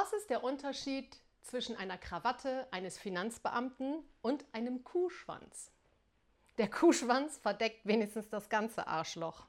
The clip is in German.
Was ist der Unterschied zwischen einer Krawatte eines Finanzbeamten und einem Kuhschwanz? Der Kuhschwanz verdeckt wenigstens das ganze Arschloch.